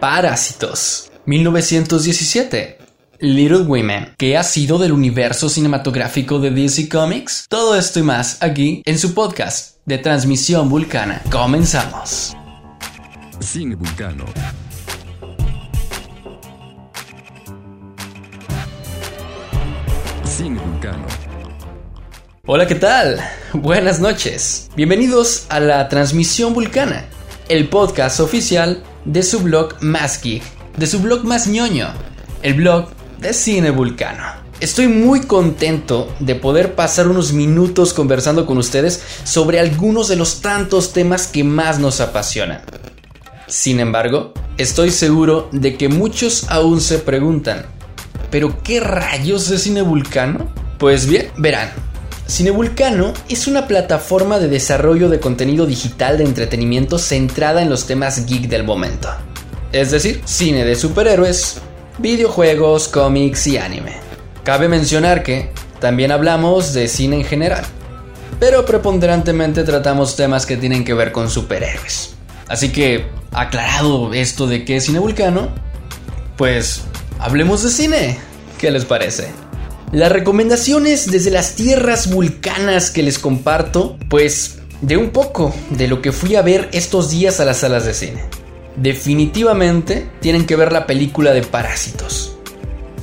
Parásitos, 1917. Little Women, que ha sido del universo cinematográfico de DC Comics. Todo esto y más aquí en su podcast de transmisión vulcana. Comenzamos. Cine Vulcano. Cine Vulcano. Hola, ¿qué tal? Buenas noches. Bienvenidos a la transmisión vulcana, el podcast oficial de su blog más de su blog más ñoño, el blog de Cine Vulcano. Estoy muy contento de poder pasar unos minutos conversando con ustedes sobre algunos de los tantos temas que más nos apasionan. Sin embargo, estoy seguro de que muchos aún se preguntan, ¿pero qué rayos es Cine Vulcano? Pues bien, verán, Cinevulcano es una plataforma de desarrollo de contenido digital de entretenimiento centrada en los temas geek del momento. Es decir, cine de superhéroes, videojuegos, cómics y anime. Cabe mencionar que también hablamos de cine en general, pero preponderantemente tratamos temas que tienen que ver con superhéroes. Así que, aclarado esto de que es Cine Vulcano, pues hablemos de cine. ¿Qué les parece? Las recomendaciones desde las tierras vulcanas que les comparto, pues de un poco de lo que fui a ver estos días a las salas de cine. Definitivamente tienen que ver la película de Parásitos.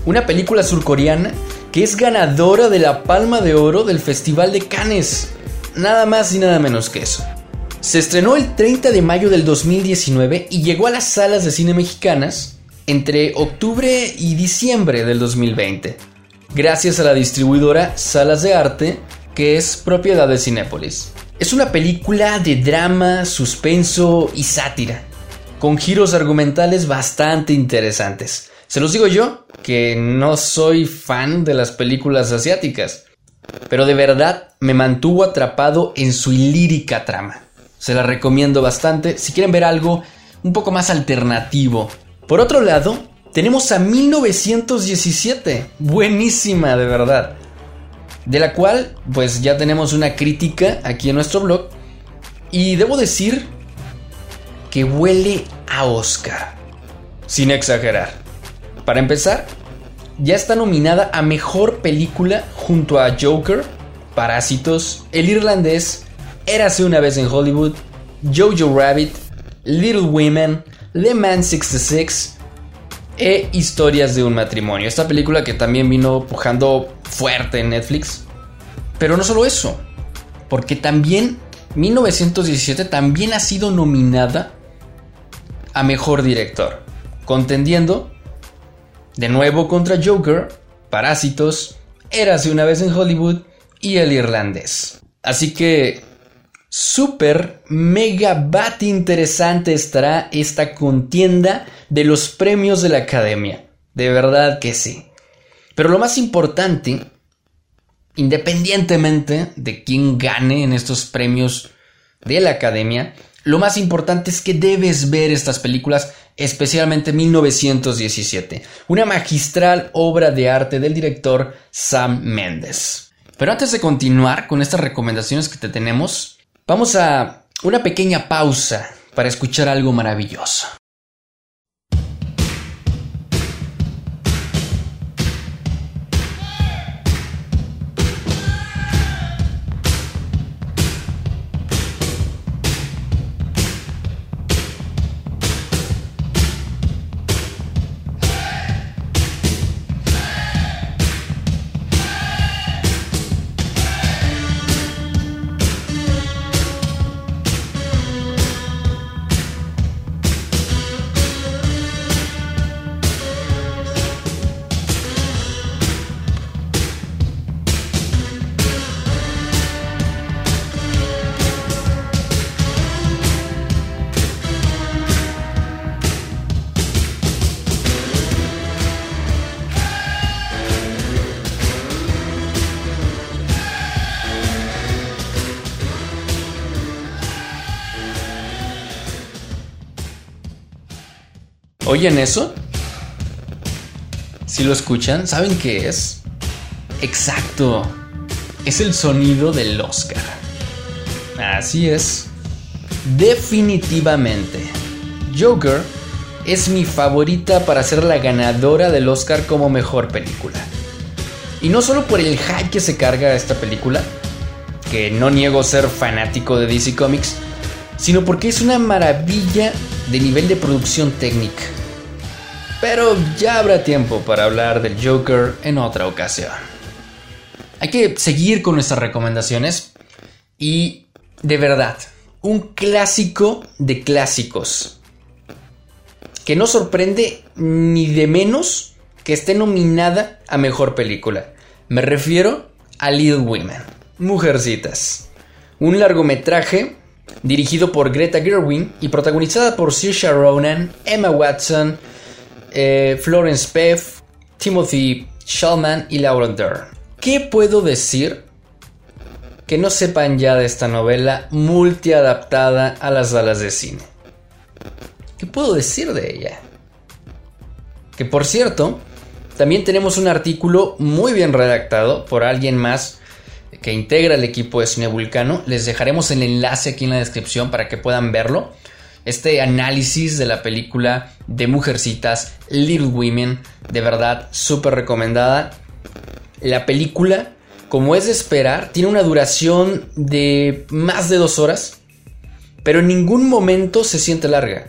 Una película surcoreana que es ganadora de la Palma de Oro del Festival de Cannes. Nada más y nada menos que eso. Se estrenó el 30 de mayo del 2019 y llegó a las salas de cine mexicanas entre octubre y diciembre del 2020 gracias a la distribuidora Salas de Arte, que es propiedad de Cinépolis. Es una película de drama, suspenso y sátira, con giros argumentales bastante interesantes. Se los digo yo, que no soy fan de las películas asiáticas, pero de verdad me mantuvo atrapado en su lírica trama. Se la recomiendo bastante si quieren ver algo un poco más alternativo. Por otro lado, tenemos a 1917, buenísima de verdad, de la cual pues ya tenemos una crítica aquí en nuestro blog. Y debo decir que huele a Oscar, sin exagerar. Para empezar, ya está nominada a Mejor Película junto a Joker, Parásitos, El Irlandés, Érase una vez en Hollywood, Jojo Rabbit, Little Women, Le Mans 66, e Historias de un matrimonio. Esta película que también vino pujando fuerte en Netflix. Pero no solo eso, porque también 1917 también ha sido nominada a Mejor Director, contendiendo de nuevo contra Joker, Parásitos, Érase una vez en Hollywood y El Irlandés. Así que Super mega bat interesante estará esta contienda de los premios de la academia. De verdad que sí. Pero lo más importante, independientemente de quién gane en estos premios de la academia, lo más importante es que debes ver estas películas, especialmente 1917, una magistral obra de arte del director Sam Mendes. Pero antes de continuar con estas recomendaciones que te tenemos, vamos a una pequeña pausa para escuchar algo maravilloso. ¿Oyen eso? Si lo escuchan, ¿saben qué es? Exacto. Es el sonido del Oscar. Así es. Definitivamente. Joker es mi favorita para ser la ganadora del Oscar como mejor película. Y no solo por el hype que se carga esta película, que no niego ser fanático de DC Comics, sino porque es una maravilla de nivel de producción técnica. Pero ya habrá tiempo para hablar del Joker en otra ocasión. Hay que seguir con nuestras recomendaciones y de verdad, un clásico de clásicos que no sorprende ni de menos que esté nominada a mejor película. Me refiero a Little Women, Mujercitas, un largometraje dirigido por Greta Gerwig y protagonizada por Saoirse Ronan, Emma Watson, eh, Florence Pugh, Timothy Shallman y Laura Dern. ¿Qué puedo decir que no sepan ya de esta novela multiadaptada a las salas de cine? ¿Qué puedo decir de ella? Que por cierto, también tenemos un artículo muy bien redactado por alguien más que integra el equipo de Cine Vulcano. Les dejaremos el enlace aquí en la descripción para que puedan verlo. Este análisis de la película de Mujercitas, Little Women, de verdad súper recomendada. La película, como es de esperar, tiene una duración de más de dos horas, pero en ningún momento se siente larga.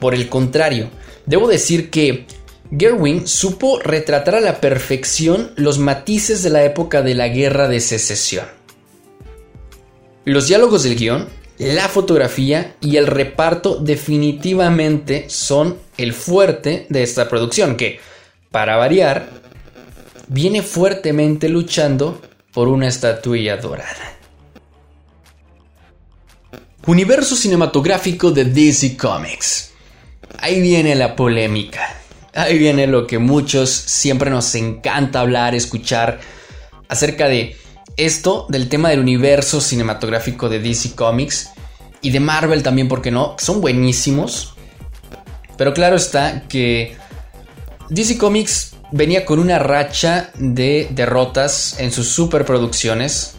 Por el contrario, debo decir que Gerwin supo retratar a la perfección los matices de la época de la guerra de secesión. Los diálogos del guion, la fotografía y el reparto definitivamente son el fuerte de esta producción que, para variar, viene fuertemente luchando por una estatuilla dorada. Universo cinematográfico de DC Comics. Ahí viene la polémica. Ahí viene lo que muchos siempre nos encanta hablar, escuchar acerca de esto, del tema del universo cinematográfico de DC Comics y de Marvel también, porque no? Son buenísimos. Pero claro está que DC Comics venía con una racha de derrotas en sus superproducciones.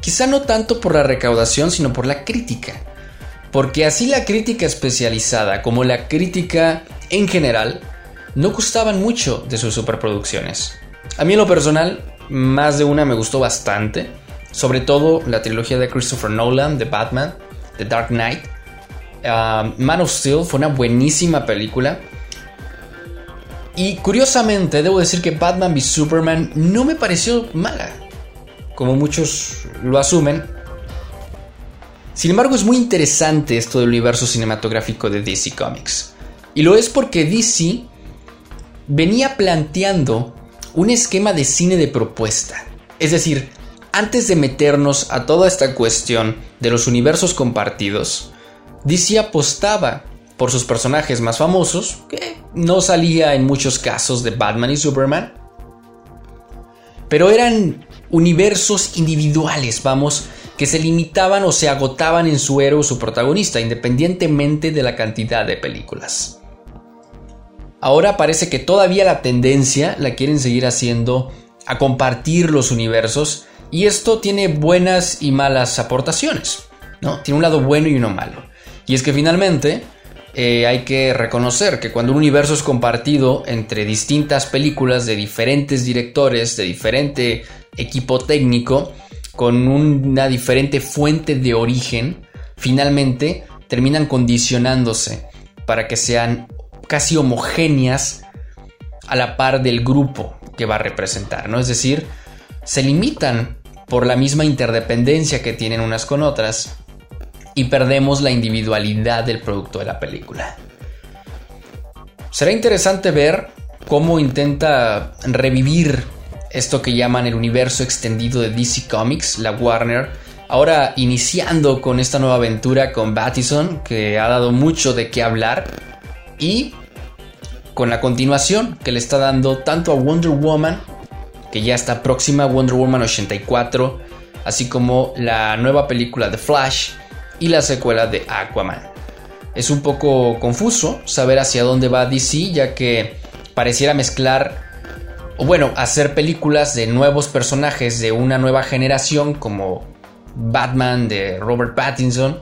Quizá no tanto por la recaudación, sino por la crítica. Porque así la crítica especializada como la crítica en general no gustaban mucho de sus superproducciones. A mí en lo personal, más de una me gustó bastante, sobre todo la trilogía de Christopher Nolan, de Batman, The Dark Knight. Ah, Man of Steel fue una buenísima película. Y curiosamente, debo decir que Batman v Superman no me pareció mala, como muchos lo asumen. Sin embargo, es muy interesante esto del universo cinematográfico de DC Comics. Y lo es porque DC venía planteando un esquema de cine de propuesta. Es decir, antes de meternos a toda esta cuestión de los universos compartidos, DC apostaba por sus personajes más famosos, que no salía en muchos casos de Batman y Superman, pero eran universos individuales, vamos, que se limitaban o se agotaban en su héroe o su protagonista, independientemente de la cantidad de películas. Ahora parece que todavía la tendencia la quieren seguir haciendo a compartir los universos y esto tiene buenas y malas aportaciones, ¿no? Tiene un lado bueno y uno malo. Y es que finalmente eh, hay que reconocer que cuando un universo es compartido entre distintas películas de diferentes directores, de diferente equipo técnico, con una diferente fuente de origen, finalmente terminan condicionándose para que sean casi homogéneas a la par del grupo que va a representar, ¿no? Es decir, se limitan por la misma interdependencia que tienen unas con otras y perdemos la individualidad del producto de la película. Será interesante ver cómo intenta revivir esto que llaman el universo extendido de DC Comics, la Warner, ahora iniciando con esta nueva aventura con Battison, que ha dado mucho de qué hablar y con la continuación que le está dando tanto a Wonder Woman, que ya está próxima, Wonder Woman 84, así como la nueva película de Flash y la secuela de Aquaman. Es un poco confuso saber hacia dónde va DC, ya que pareciera mezclar, o bueno, hacer películas de nuevos personajes de una nueva generación, como Batman de Robert Pattinson,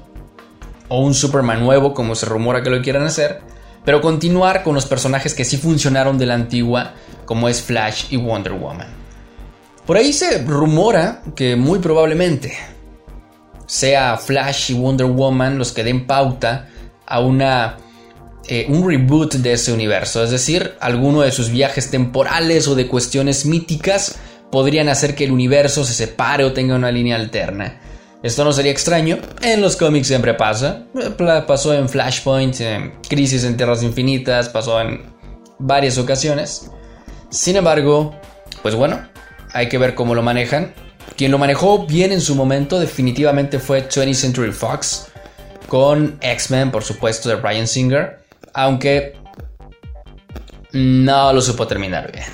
o un Superman nuevo, como se rumora que lo quieran hacer, pero continuar con los personajes que sí funcionaron de la antigua, como es Flash y Wonder Woman. Por ahí se rumora que muy probablemente sea Flash y Wonder Woman los que den pauta a una eh, un reboot de ese universo, es decir, alguno de sus viajes temporales o de cuestiones míticas podrían hacer que el universo se separe o tenga una línea alterna. Esto no sería extraño, en los cómics siempre pasa, pasó en Flashpoint, en Crisis en Tierras Infinitas, pasó en varias ocasiones. Sin embargo, pues bueno, hay que ver cómo lo manejan. Quien lo manejó bien en su momento definitivamente fue 20th Century Fox, con X-Men, por supuesto, de Brian Singer aunque no lo supo terminar bien.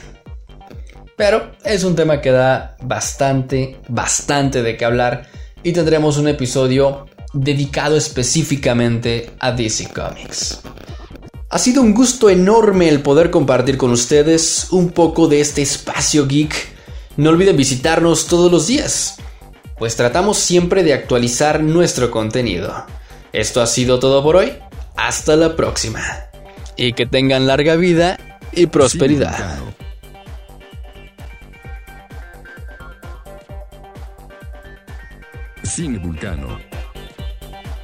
Pero es un tema que da bastante, bastante de qué hablar y tendremos un episodio dedicado específicamente a DC Comics. Ha sido un gusto enorme el poder compartir con ustedes un poco de este espacio geek. No olviden visitarnos todos los días, pues tratamos siempre de actualizar nuestro contenido. Esto ha sido todo por hoy. Hasta la próxima. Y que tengan larga vida y prosperidad. Cine Vulcano.